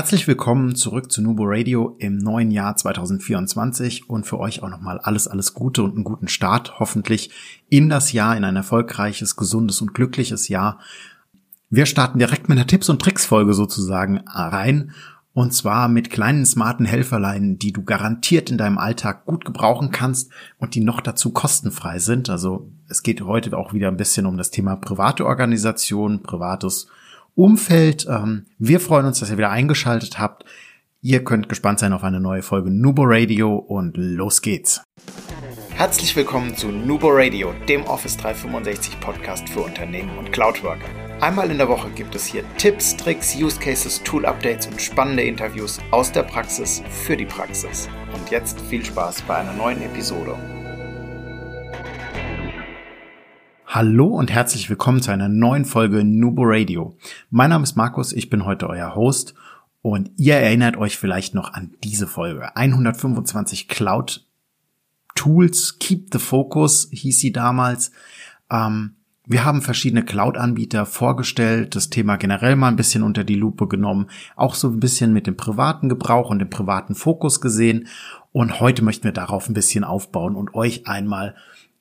Herzlich willkommen zurück zu Nubo Radio im neuen Jahr 2024 und für euch auch nochmal alles, alles Gute und einen guten Start hoffentlich in das Jahr, in ein erfolgreiches, gesundes und glückliches Jahr. Wir starten direkt mit einer Tipps- und Tricks-Folge sozusagen rein und zwar mit kleinen smarten Helferlein, die du garantiert in deinem Alltag gut gebrauchen kannst und die noch dazu kostenfrei sind. Also es geht heute auch wieder ein bisschen um das Thema private Organisation, privates Umfeld. Ähm, wir freuen uns, dass ihr wieder eingeschaltet habt. Ihr könnt gespannt sein auf eine neue Folge Nubo Radio und los geht's. Herzlich willkommen zu Nubo Radio, dem Office 365 Podcast für Unternehmen und Cloudworker. Einmal in der Woche gibt es hier Tipps, Tricks, Use Cases, Tool Updates und spannende Interviews aus der Praxis für die Praxis. Und jetzt viel Spaß bei einer neuen Episode. Hallo und herzlich willkommen zu einer neuen Folge Nubo Radio. Mein Name ist Markus, ich bin heute euer Host und ihr erinnert euch vielleicht noch an diese Folge. 125 Cloud Tools, Keep the Focus hieß sie damals. Ähm, wir haben verschiedene Cloud-Anbieter vorgestellt, das Thema generell mal ein bisschen unter die Lupe genommen, auch so ein bisschen mit dem privaten Gebrauch und dem privaten Fokus gesehen. Und heute möchten wir darauf ein bisschen aufbauen und euch einmal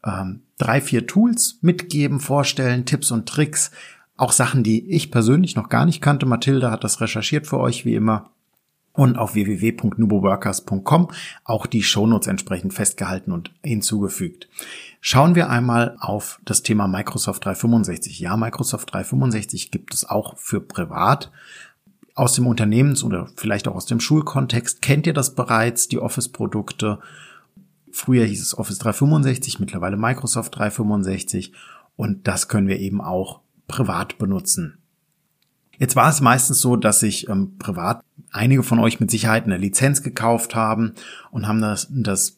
ähm, drei, vier Tools mitgeben, vorstellen, Tipps und Tricks, auch Sachen, die ich persönlich noch gar nicht kannte. Mathilda hat das recherchiert für euch, wie immer. Und auf www.nuboworkers.com auch die Shownotes entsprechend festgehalten und hinzugefügt. Schauen wir einmal auf das Thema Microsoft 365. Ja, Microsoft 365 gibt es auch für privat. Aus dem Unternehmens- oder vielleicht auch aus dem Schulkontext kennt ihr das bereits, die Office-Produkte Früher hieß es Office 365, mittlerweile Microsoft 365 und das können wir eben auch privat benutzen. Jetzt war es meistens so, dass sich ähm, privat einige von euch mit Sicherheit eine Lizenz gekauft haben und haben das, das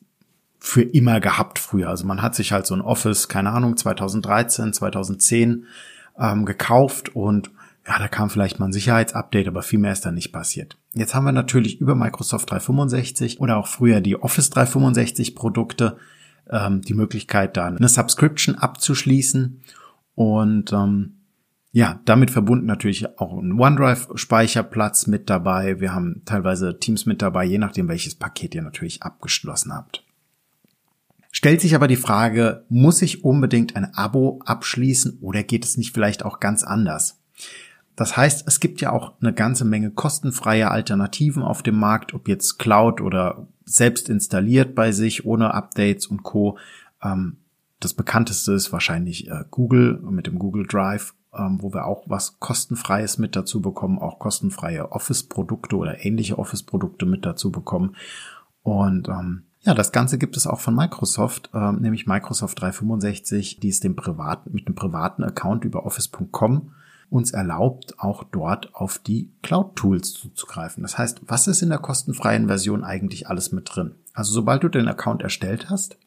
für immer gehabt früher. Also man hat sich halt so ein Office, keine Ahnung, 2013, 2010 ähm, gekauft und ja, da kam vielleicht mal ein Sicherheitsupdate, aber viel mehr ist da nicht passiert. Jetzt haben wir natürlich über Microsoft 365 oder auch früher die Office 365 Produkte ähm, die Möglichkeit, da eine Subscription abzuschließen und ähm, ja, damit verbunden natürlich auch ein OneDrive-Speicherplatz mit dabei. Wir haben teilweise Teams mit dabei, je nachdem, welches Paket ihr natürlich abgeschlossen habt. Stellt sich aber die Frage, muss ich unbedingt ein Abo abschließen oder geht es nicht vielleicht auch ganz anders? Das heißt, es gibt ja auch eine ganze Menge kostenfreie Alternativen auf dem Markt, ob jetzt Cloud oder selbst installiert bei sich ohne Updates und Co. Ähm, das bekannteste ist wahrscheinlich äh, Google mit dem Google Drive, ähm, wo wir auch was kostenfreies mit dazu bekommen, auch kostenfreie Office-Produkte oder ähnliche Office-Produkte mit dazu bekommen. Und ähm, ja, das Ganze gibt es auch von Microsoft, nämlich Microsoft 365, die es dem privaten, mit einem privaten Account über Office.com uns erlaubt, auch dort auf die Cloud-Tools zuzugreifen. Das heißt, was ist in der kostenfreien Version eigentlich alles mit drin? Also sobald du den Account erstellt hast,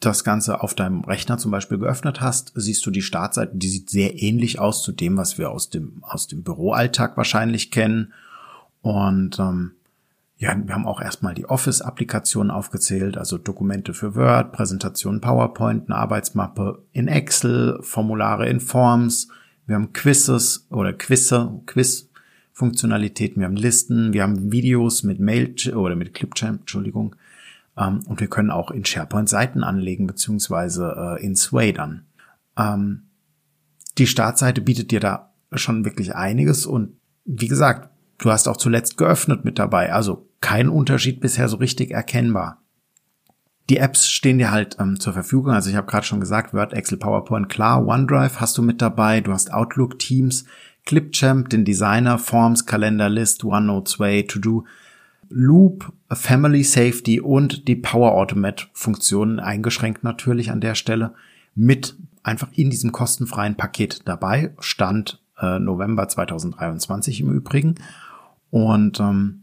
das Ganze auf deinem Rechner zum Beispiel geöffnet hast, siehst du die Startseite, die sieht sehr ähnlich aus zu dem, was wir aus dem, aus dem Büroalltag wahrscheinlich kennen. Und ähm, ja, wir haben auch erstmal die Office-Applikationen aufgezählt, also Dokumente für Word, Präsentationen PowerPoint, eine Arbeitsmappe in Excel, Formulare in Forms, wir haben Quizzes oder Quizze, Quiz-Funktionalitäten, wir haben Listen, wir haben Videos mit Mail oder mit Clipchamp, Entschuldigung. Ähm, und wir können auch in SharePoint Seiten anlegen, beziehungsweise äh, in Sway dann. Ähm, die Startseite bietet dir da schon wirklich einiges und wie gesagt, du hast auch zuletzt geöffnet mit dabei, also kein Unterschied bisher so richtig erkennbar. Die Apps stehen dir halt ähm, zur Verfügung. Also ich habe gerade schon gesagt, Word, Excel, PowerPoint, klar, OneDrive hast du mit dabei. Du hast Outlook, Teams, Clipchamp, den Designer, Forms, Kalender, List, OneNote, Sway, To Do, Loop, Family Safety und die Power Automate Funktionen eingeschränkt natürlich an der Stelle mit einfach in diesem kostenfreien Paket dabei. Stand äh, November 2023 im Übrigen. Und ähm,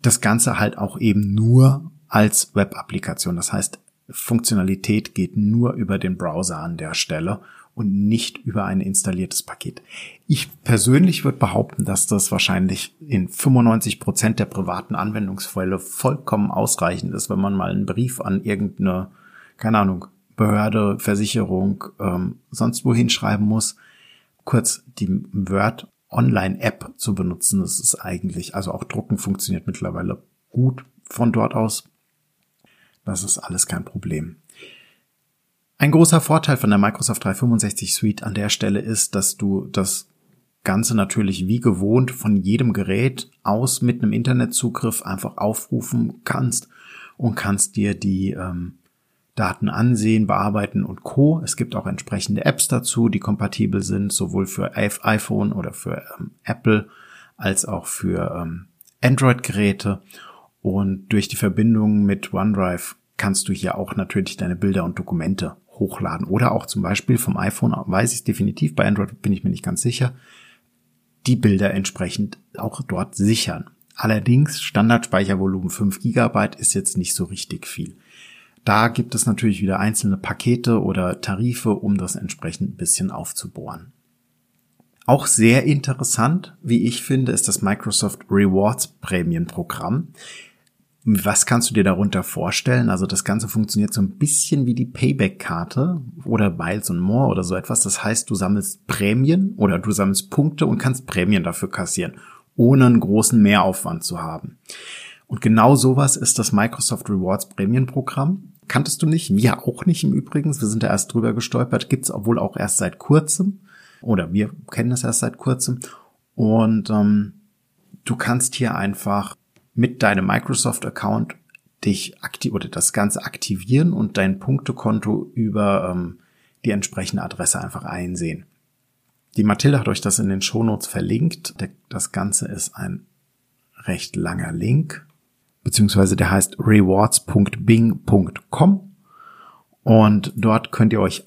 das Ganze halt auch eben nur als Web-Applikation. Das heißt, Funktionalität geht nur über den Browser an der Stelle und nicht über ein installiertes Paket. Ich persönlich würde behaupten, dass das wahrscheinlich in 95 Prozent der privaten Anwendungsfälle vollkommen ausreichend ist, wenn man mal einen Brief an irgendeine, keine Ahnung, Behörde, Versicherung, ähm, sonst wohin schreiben muss. Kurz die Word Online-App zu benutzen. Das ist eigentlich, also auch Drucken funktioniert mittlerweile gut von dort aus. Das ist alles kein Problem. Ein großer Vorteil von der Microsoft 365 Suite an der Stelle ist, dass du das Ganze natürlich wie gewohnt von jedem Gerät aus mit einem Internetzugriff einfach aufrufen kannst und kannst dir die ähm, Daten ansehen, bearbeiten und Co. Es gibt auch entsprechende Apps dazu, die kompatibel sind, sowohl für iPhone oder für ähm, Apple als auch für ähm, Android-Geräte. Und durch die Verbindung mit OneDrive kannst du hier auch natürlich deine Bilder und Dokumente hochladen. Oder auch zum Beispiel vom iPhone, weiß ich es definitiv, bei Android bin ich mir nicht ganz sicher, die Bilder entsprechend auch dort sichern. Allerdings Standardspeichervolumen 5 GB ist jetzt nicht so richtig viel. Da gibt es natürlich wieder einzelne Pakete oder Tarife, um das entsprechend ein bisschen aufzubohren. Auch sehr interessant, wie ich finde, ist das Microsoft Rewards Prämienprogramm. Was kannst du dir darunter vorstellen? Also das Ganze funktioniert so ein bisschen wie die Payback-Karte oder Miles und More oder so etwas. Das heißt, du sammelst Prämien oder du sammelst Punkte und kannst Prämien dafür kassieren, ohne einen großen Mehraufwand zu haben. Und genau sowas ist das Microsoft Rewards Prämienprogramm. Kanntest du nicht? Wir auch nicht im Übrigen. Wir sind da erst drüber gestolpert. Gibt's obwohl auch erst seit kurzem. Oder wir kennen es erst seit kurzem. Und ähm, du kannst hier einfach mit deinem Microsoft-Account dich aktiv oder das Ganze aktivieren und dein Punktekonto über ähm, die entsprechende Adresse einfach einsehen. Die Mathilde hat euch das in den Shownotes verlinkt. Das Ganze ist ein recht langer Link, beziehungsweise der heißt rewards.bing.com und dort könnt ihr euch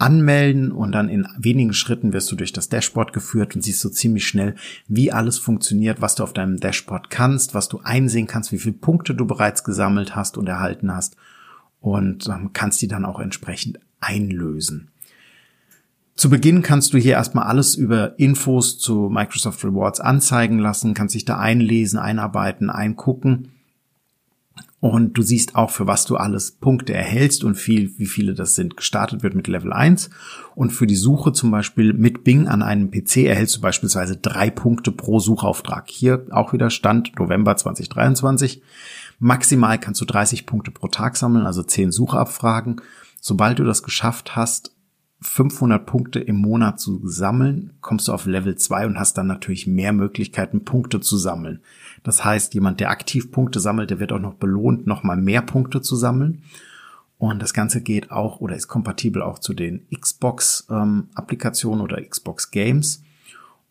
anmelden und dann in wenigen Schritten wirst du durch das Dashboard geführt und siehst so ziemlich schnell, wie alles funktioniert, was du auf deinem Dashboard kannst, was du einsehen kannst, wie viele Punkte du bereits gesammelt hast und erhalten hast und ähm, kannst die dann auch entsprechend einlösen. Zu Beginn kannst du hier erstmal alles über Infos zu Microsoft Rewards anzeigen lassen, kannst dich da einlesen, einarbeiten, eingucken und du siehst auch, für was du alles Punkte erhältst und viel, wie viele das sind. Gestartet wird mit Level 1. Und für die Suche zum Beispiel mit Bing an einem PC erhältst du beispielsweise drei Punkte pro Suchauftrag. Hier auch wieder Stand November 2023. Maximal kannst du 30 Punkte pro Tag sammeln, also 10 Suchabfragen. Sobald du das geschafft hast, 500 Punkte im Monat zu sammeln, kommst du auf Level 2 und hast dann natürlich mehr Möglichkeiten, Punkte zu sammeln. Das heißt, jemand, der aktiv Punkte sammelt, der wird auch noch belohnt, nochmal mehr Punkte zu sammeln. Und das Ganze geht auch oder ist kompatibel auch zu den Xbox-Applikationen ähm, oder Xbox Games.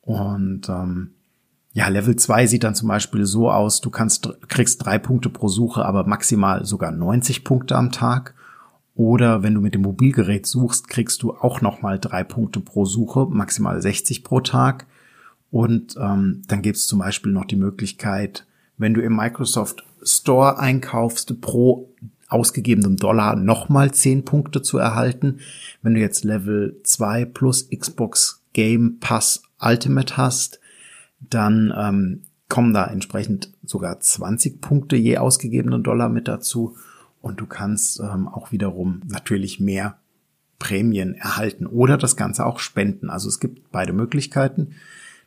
Und ähm, ja, Level 2 sieht dann zum Beispiel so aus, du kannst, kriegst drei Punkte pro Suche, aber maximal sogar 90 Punkte am Tag. Oder wenn du mit dem Mobilgerät suchst, kriegst du auch nochmal drei Punkte pro Suche, maximal 60 pro Tag. Und ähm, dann gibt es zum Beispiel noch die Möglichkeit, wenn du im Microsoft Store einkaufst, pro ausgegebenem Dollar nochmal 10 Punkte zu erhalten. Wenn du jetzt Level 2 plus Xbox Game Pass Ultimate hast, dann ähm, kommen da entsprechend sogar 20 Punkte je ausgegebenen Dollar mit dazu. Und du kannst ähm, auch wiederum natürlich mehr Prämien erhalten oder das Ganze auch spenden. Also es gibt beide Möglichkeiten.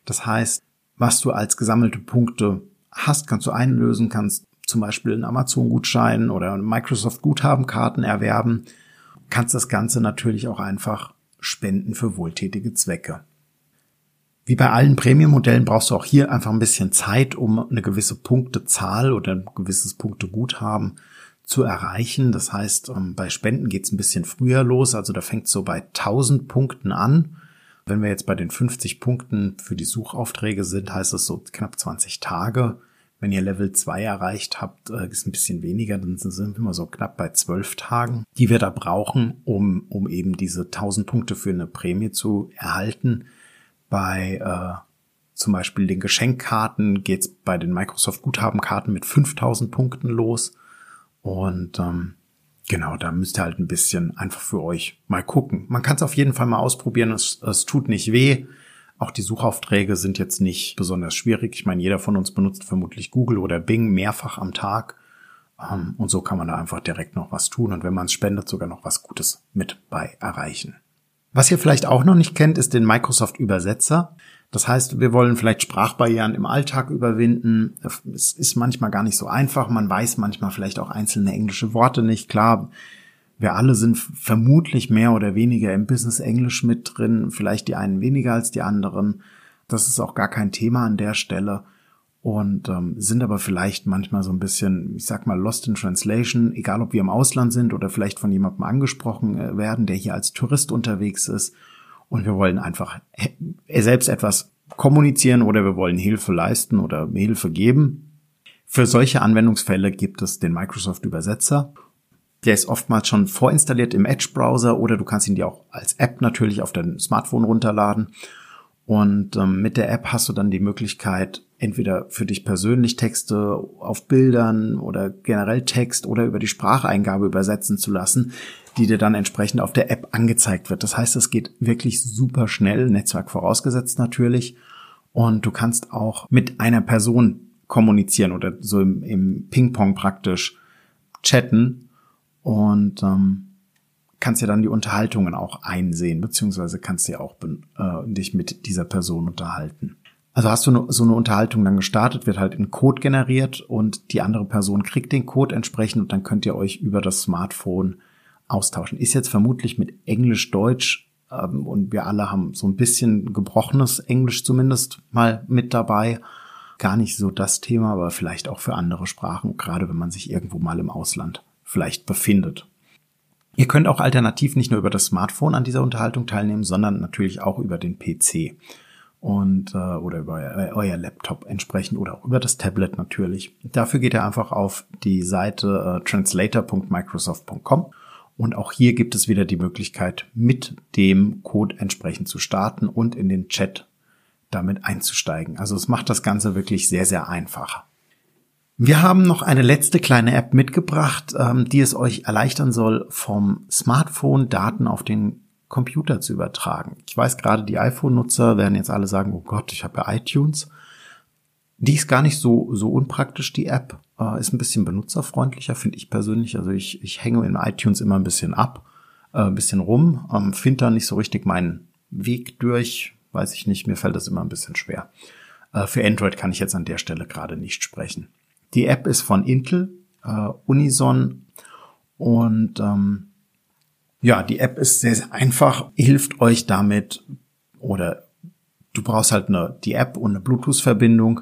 Das heißt, was du als gesammelte Punkte hast, kannst du einlösen, kannst zum Beispiel einen Amazon-Gutschein oder Microsoft-Guthabenkarten erwerben, kannst das Ganze natürlich auch einfach spenden für wohltätige Zwecke. Wie bei allen Prämienmodellen brauchst du auch hier einfach ein bisschen Zeit, um eine gewisse Punktezahl oder ein gewisses Punkteguthaben zu erreichen. Das heißt, ähm, bei Spenden geht es ein bisschen früher los. Also da fängt so bei 1000 Punkten an wenn wir jetzt bei den 50 Punkten für die Suchaufträge sind, heißt es so knapp 20 Tage. Wenn ihr Level 2 erreicht habt, äh, ist ein bisschen weniger, dann sind wir immer so knapp bei 12 Tagen, die wir da brauchen, um, um eben diese 1000 Punkte für eine Prämie zu erhalten. Bei äh, zum Beispiel den Geschenkkarten geht's bei den Microsoft Guthabenkarten mit 5000 Punkten los. Und ähm, Genau, da müsst ihr halt ein bisschen einfach für euch mal gucken. Man kann es auf jeden Fall mal ausprobieren. Es, es tut nicht weh. Auch die Suchaufträge sind jetzt nicht besonders schwierig. Ich meine, jeder von uns benutzt vermutlich Google oder Bing mehrfach am Tag. Ähm, und so kann man da einfach direkt noch was tun. Und wenn man es spendet, sogar noch was Gutes mit bei erreichen. Was ihr vielleicht auch noch nicht kennt, ist den Microsoft Übersetzer. Das heißt, wir wollen vielleicht Sprachbarrieren im Alltag überwinden. Es ist manchmal gar nicht so einfach. Man weiß manchmal vielleicht auch einzelne englische Worte nicht. Klar, wir alle sind vermutlich mehr oder weniger im Business Englisch mit drin. Vielleicht die einen weniger als die anderen. Das ist auch gar kein Thema an der Stelle. Und ähm, sind aber vielleicht manchmal so ein bisschen, ich sag mal, lost in translation, egal ob wir im Ausland sind oder vielleicht von jemandem angesprochen äh, werden, der hier als Tourist unterwegs ist und wir wollen einfach selbst etwas kommunizieren oder wir wollen Hilfe leisten oder Hilfe geben. Für solche Anwendungsfälle gibt es den Microsoft Übersetzer. Der ist oftmals schon vorinstalliert im Edge-Browser oder du kannst ihn dir auch als App natürlich auf dein Smartphone runterladen. Und ähm, mit der App hast du dann die Möglichkeit, entweder für dich persönlich Texte auf Bildern oder generell Text oder über die Spracheingabe übersetzen zu lassen, die dir dann entsprechend auf der App angezeigt wird. Das heißt, es geht wirklich super schnell, Netzwerk vorausgesetzt natürlich. Und du kannst auch mit einer Person kommunizieren oder so im, im Ping-Pong praktisch chatten und ähm, kannst ja dann die Unterhaltungen auch einsehen, beziehungsweise kannst ja auch äh, dich mit dieser Person unterhalten. Also hast du so eine Unterhaltung dann gestartet, wird halt ein Code generiert und die andere Person kriegt den Code entsprechend und dann könnt ihr euch über das Smartphone austauschen. Ist jetzt vermutlich mit Englisch-Deutsch ähm, und wir alle haben so ein bisschen gebrochenes Englisch zumindest mal mit dabei. Gar nicht so das Thema, aber vielleicht auch für andere Sprachen, gerade wenn man sich irgendwo mal im Ausland vielleicht befindet. Ihr könnt auch alternativ nicht nur über das Smartphone an dieser Unterhaltung teilnehmen, sondern natürlich auch über den PC und äh, oder über euer, euer Laptop entsprechend oder auch über das Tablet natürlich. Dafür geht ihr einfach auf die Seite äh, translator.microsoft.com und auch hier gibt es wieder die Möglichkeit, mit dem Code entsprechend zu starten und in den Chat damit einzusteigen. Also es macht das Ganze wirklich sehr, sehr einfach. Wir haben noch eine letzte kleine App mitgebracht, ähm, die es euch erleichtern soll, vom Smartphone Daten auf den Computer zu übertragen. Ich weiß gerade, die iPhone-Nutzer werden jetzt alle sagen, oh Gott, ich habe ja iTunes. Die ist gar nicht so, so unpraktisch, die App. Äh, ist ein bisschen benutzerfreundlicher, finde ich persönlich. Also ich, ich hänge in iTunes immer ein bisschen ab, äh, ein bisschen rum, ähm, finde da nicht so richtig meinen Weg durch. Weiß ich nicht, mir fällt das immer ein bisschen schwer. Äh, für Android kann ich jetzt an der Stelle gerade nicht sprechen. Die App ist von Intel, äh, Unison und ähm, ja, die App ist sehr, sehr einfach, hilft euch damit oder du brauchst halt eine, die App und eine Bluetooth-Verbindung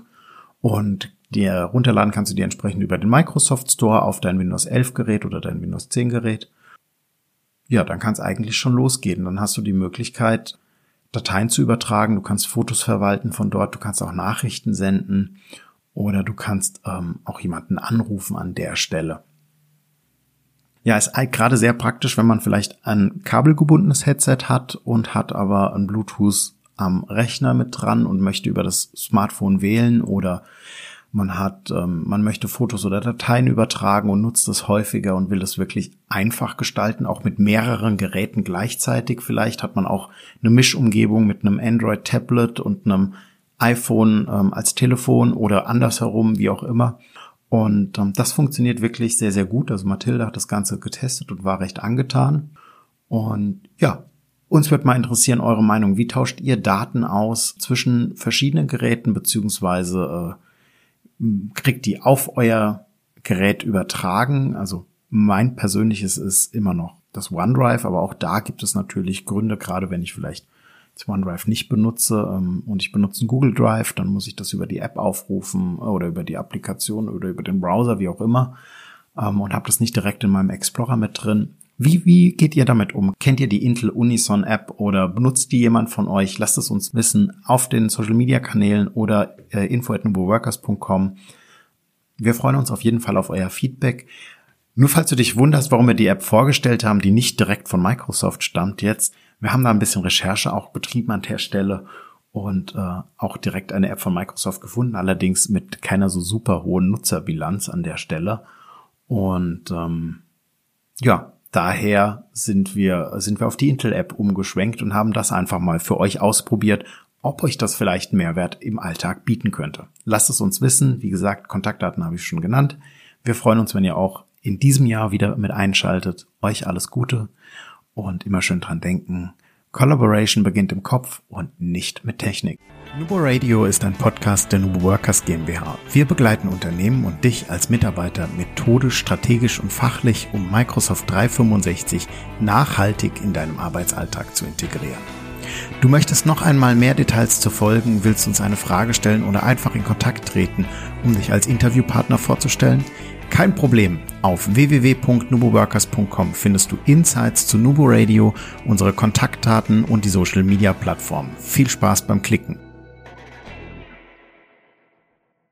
und dir runterladen kannst du die entsprechend über den Microsoft Store auf dein Windows 11 Gerät oder dein Windows 10 Gerät. Ja, dann kann es eigentlich schon losgehen. Dann hast du die Möglichkeit, Dateien zu übertragen. Du kannst Fotos verwalten von dort. Du kannst auch Nachrichten senden oder du kannst ähm, auch jemanden anrufen an der Stelle. Ja, ist gerade sehr praktisch, wenn man vielleicht ein kabelgebundenes Headset hat und hat aber ein Bluetooth am Rechner mit dran und möchte über das Smartphone wählen oder man hat, ähm, man möchte Fotos oder Dateien übertragen und nutzt es häufiger und will es wirklich einfach gestalten, auch mit mehreren Geräten gleichzeitig. Vielleicht hat man auch eine Mischumgebung mit einem Android-Tablet und einem iPhone ähm, als Telefon oder andersherum, wie auch immer. Und ähm, das funktioniert wirklich sehr, sehr gut. Also Mathilda hat das Ganze getestet und war recht angetan. Und ja, uns wird mal interessieren eure Meinung. Wie tauscht ihr Daten aus zwischen verschiedenen Geräten beziehungsweise äh, kriegt die auf euer Gerät übertragen. Also mein persönliches ist immer noch das OneDrive, aber auch da gibt es natürlich Gründe, gerade wenn ich vielleicht das OneDrive nicht benutze ähm, und ich benutze einen Google Drive, dann muss ich das über die App aufrufen oder über die Applikation oder über den Browser, wie auch immer, ähm, und habe das nicht direkt in meinem Explorer mit drin. Wie, wie geht ihr damit um? Kennt ihr die Intel Unison App oder benutzt die jemand von euch? Lasst es uns wissen auf den Social Media Kanälen oder äh, info@nuboworkers.com. Wir freuen uns auf jeden Fall auf euer Feedback. Nur falls du dich wunderst, warum wir die App vorgestellt haben, die nicht direkt von Microsoft stammt jetzt, wir haben da ein bisschen Recherche auch betrieben an der Stelle und äh, auch direkt eine App von Microsoft gefunden, allerdings mit keiner so super hohen Nutzerbilanz an der Stelle. Und ähm, ja, Daher sind wir, sind wir auf die Intel-App umgeschwenkt und haben das einfach mal für euch ausprobiert, ob euch das vielleicht Mehrwert im Alltag bieten könnte. Lasst es uns wissen. Wie gesagt, Kontaktdaten habe ich schon genannt. Wir freuen uns, wenn ihr auch in diesem Jahr wieder mit einschaltet. Euch alles Gute und immer schön dran denken. Collaboration beginnt im Kopf und nicht mit Technik. Nubo Radio ist ein Podcast der Nubo Workers GmbH. Wir begleiten Unternehmen und dich als Mitarbeiter methodisch, strategisch und fachlich, um Microsoft 365 nachhaltig in deinem Arbeitsalltag zu integrieren. Du möchtest noch einmal mehr Details zu folgen, willst uns eine Frage stellen oder einfach in Kontakt treten, um dich als Interviewpartner vorzustellen? Kein Problem. Auf www.nuboworkers.com findest du Insights zu Nubo Radio, unsere Kontaktdaten und die Social Media Plattform. Viel Spaß beim Klicken.